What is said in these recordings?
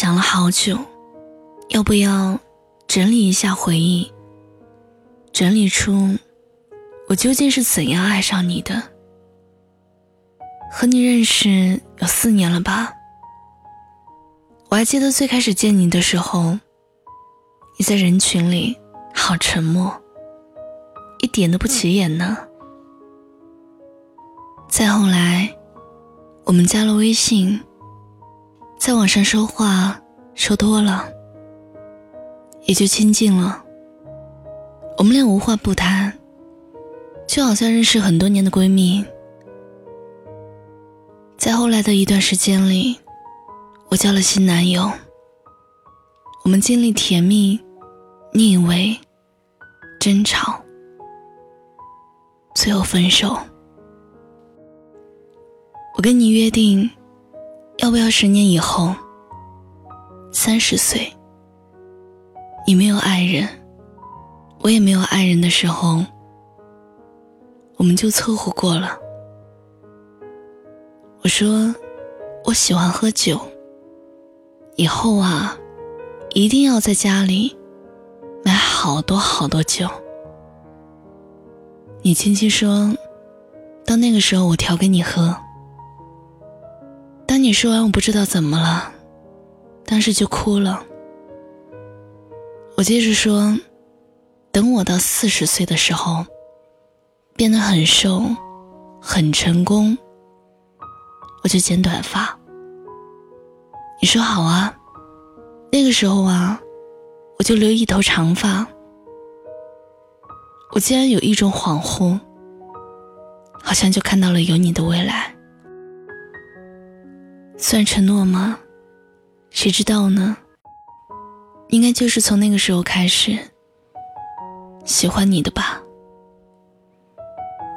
想了好久，要不要整理一下回忆，整理出我究竟是怎样爱上你的？和你认识有四年了吧？我还记得最开始见你的时候，你在人群里好沉默，一点都不起眼呢。再后来，我们加了微信，在网上说话说多了，也就亲近了。我们俩无话不谈，就好像认识很多年的闺蜜。在后来的一段时间里，我交了新男友。我们经历甜蜜、腻味、争吵，最后分手。我跟你约定，要不要十年以后，三十岁，你没有爱人，我也没有爱人的时候，我们就凑合过了。我说，我喜欢喝酒，以后啊，一定要在家里买好多好多酒。你轻轻说，到那个时候我调给你喝。当你说完，我不知道怎么了，当时就哭了。我接着说，等我到四十岁的时候，变得很瘦，很成功，我就剪短发。你说好啊，那个时候啊，我就留一头长发。我竟然有一种恍惚，好像就看到了有你的未来。算承诺吗？谁知道呢？应该就是从那个时候开始喜欢你的吧。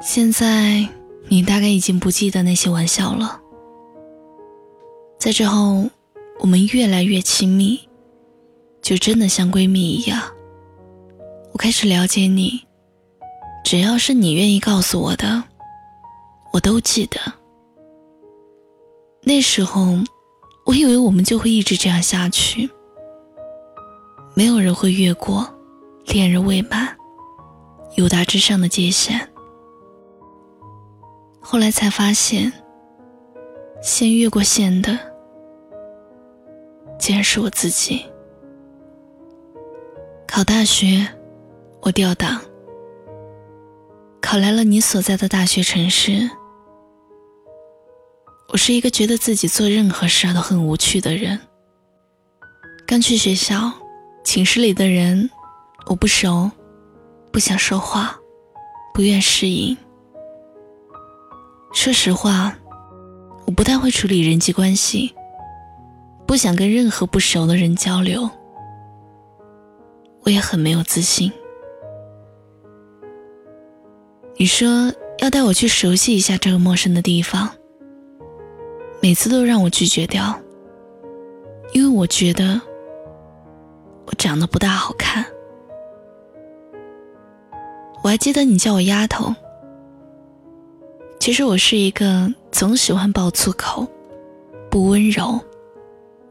现在你大概已经不记得那些玩笑了。在之后，我们越来越亲密，就真的像闺蜜一样。我开始了解你，只要是你愿意告诉我的，我都记得。那时候，我以为我们就会一直这样下去，没有人会越过恋人未满、友达之上的界限。后来才发现，先越过线的，竟然是我自己。考大学，我调档，考来了你所在的大学城市。我是一个觉得自己做任何事都很无趣的人。刚去学校，寝室里的人我不熟，不想说话，不愿适应。说实话，我不太会处理人际关系，不想跟任何不熟的人交流。我也很没有自信。你说要带我去熟悉一下这个陌生的地方。每次都让我拒绝掉，因为我觉得我长得不大好看。我还记得你叫我丫头，其实我是一个总喜欢爆粗口、不温柔，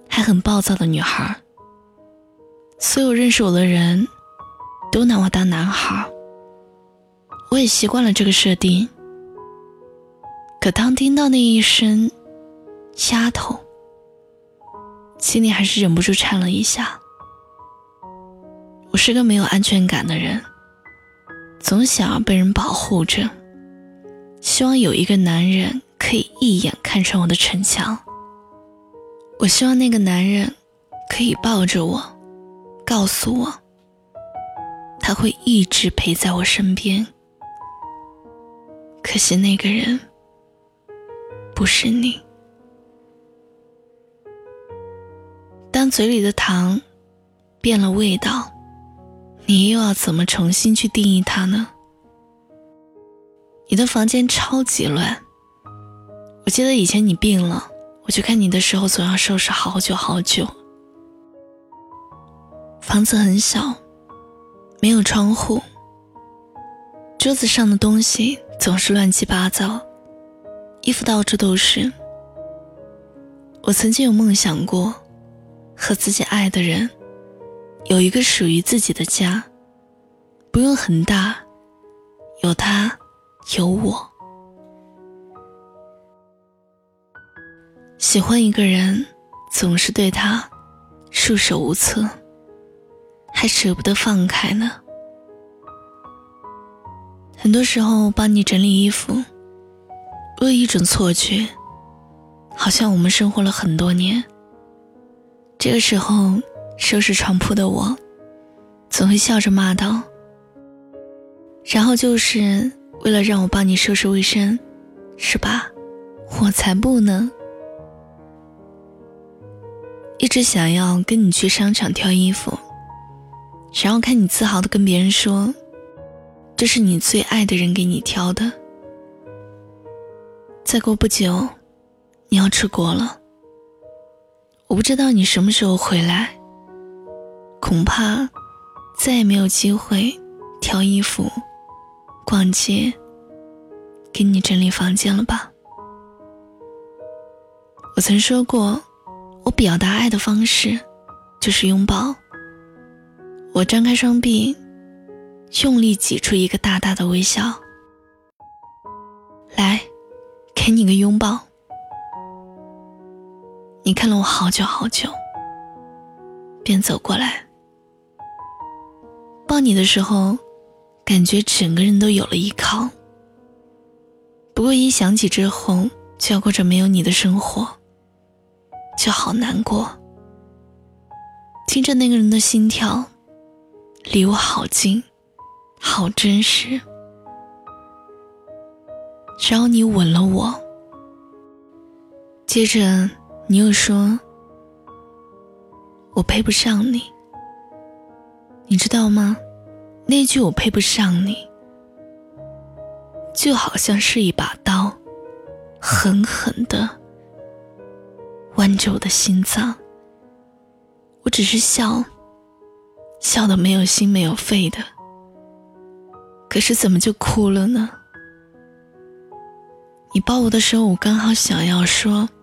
还很暴躁的女孩。所有认识我的人都拿我当男孩，我也习惯了这个设定。可当听到那一声，丫头，心里还是忍不住颤了一下。我是个没有安全感的人，总想要被人保护着，希望有一个男人可以一眼看穿我的逞强。我希望那个男人可以抱着我，告诉我他会一直陪在我身边。可惜那个人不是你。当嘴里的糖变了味道，你又要怎么重新去定义它呢？你的房间超级乱，我记得以前你病了，我去看你的时候总要收拾好久好久。房子很小，没有窗户，桌子上的东西总是乱七八糟，衣服到处都是。我曾经有梦想过。和自己爱的人有一个属于自己的家，不用很大，有他，有我。喜欢一个人，总是对他束手无策，还舍不得放开呢。很多时候帮你整理衣服，我有一种错觉，好像我们生活了很多年。这个时候收拾床铺的我，总会笑着骂道：“然后就是为了让我帮你收拾卫生，是吧？我才不呢！一直想要跟你去商场挑衣服，然后看你自豪的跟别人说。”这是你最爱的人给你挑的。再过不久，你要出国了。我不知道你什么时候回来，恐怕再也没有机会挑衣服、逛街、给你整理房间了吧？我曾说过，我表达爱的方式就是拥抱。我张开双臂。用力挤出一个大大的微笑，来，给你个拥抱。你看了我好久好久，便走过来，抱你的时候，感觉整个人都有了依靠。不过一想起之后就要过着没有你的生活，就好难过。听着那个人的心跳，离我好近。好真实，只要你吻了我，接着你又说：“我配不上你。”你知道吗？那句“我配不上你”，就好像是一把刀，狠狠的剜着我的心脏。我只是笑，笑的没有心没有肺的。可是怎么就哭了呢？你抱我的时候，我刚好想要说“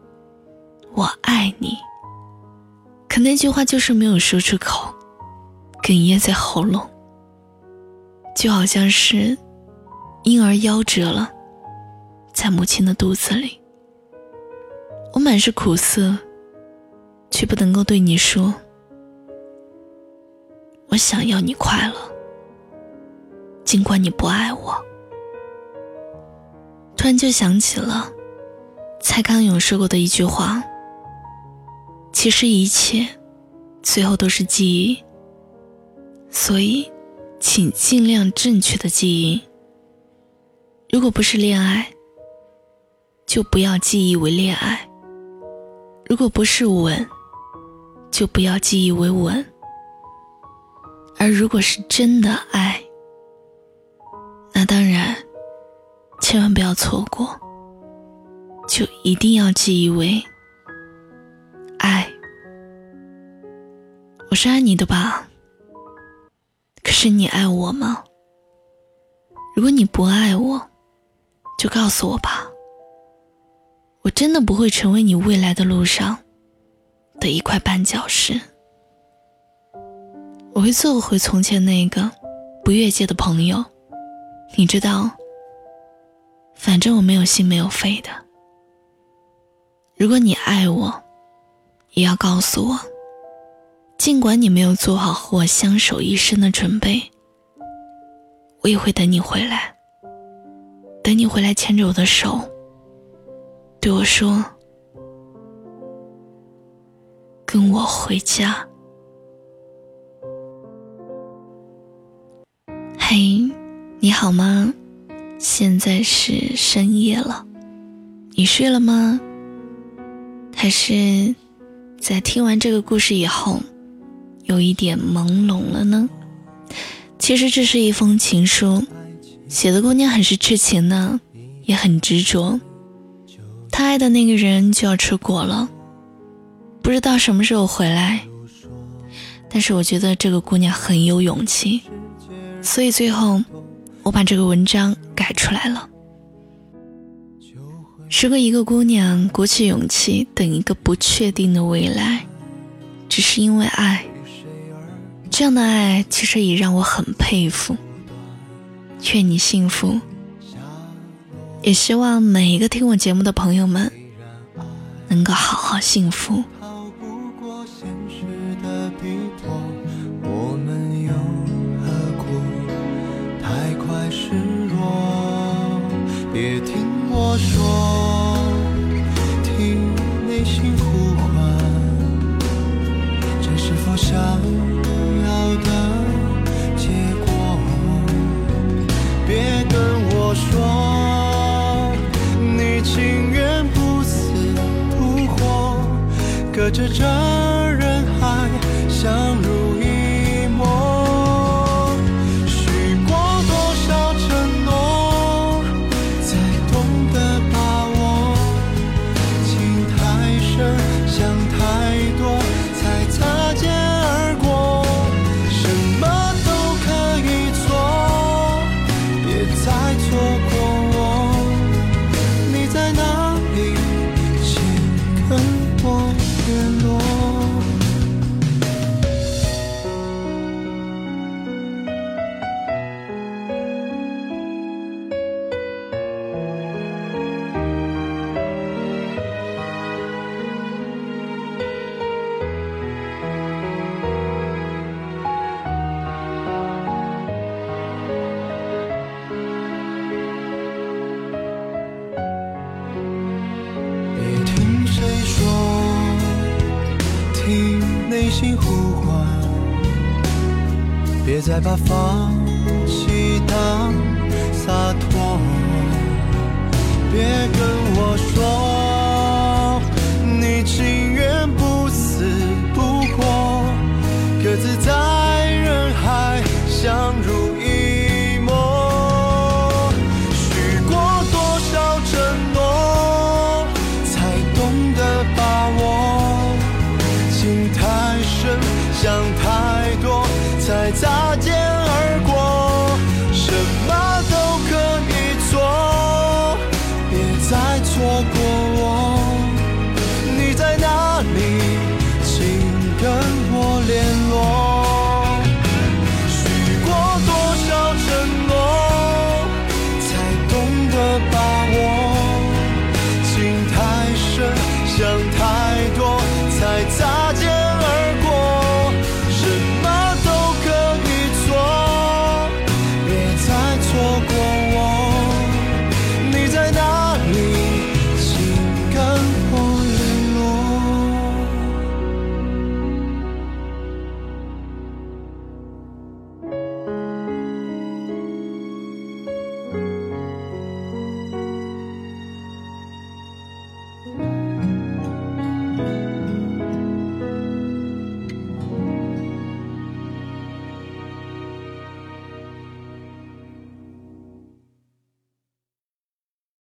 我爱你”，可那句话就是没有说出口，哽咽在喉咙，就好像是婴儿夭折了，在母亲的肚子里。我满是苦涩，却不能够对你说“我想要你快乐”。尽管你不爱我，突然就想起了蔡康永说过的一句话：“其实一切最后都是记忆，所以请尽量正确的记忆。如果不是恋爱，就不要记忆为恋爱；如果不是吻，就不要记忆为吻；而如果是真的爱。”那当然，千万不要错过，就一定要记忆为是爱你的吧？可是你爱我吗？如果你不爱我，就告诉我吧。我真的不会成为你未来的路上的一块绊脚石。我会做回从前那个不越界的朋友。你知道，反正我没有心没有肺的。如果你爱我，也要告诉我。尽管你没有做好和我相守一生的准备，我也会等你回来。等你回来牵着我的手，对我说：“跟我回家。”嘿。你好吗？现在是深夜了，你睡了吗？还是在听完这个故事以后，有一点朦胧了呢？其实这是一封情书，写的姑娘很是痴情呢，也很执着。她爱的那个人就要出国了，不知道什么时候回来。但是我觉得这个姑娘很有勇气，所以最后。我把这个文章改出来了。如果一个姑娘鼓起勇气等一个不确定的未来，只是因为爱。这样的爱其实也让我很佩服。愿你幸福，也希望每一个听我节目的朋友们能够好好幸福。你内心呼唤别再把放弃当洒脱。别跟我说你情愿不死不活各自在人海相想太多才在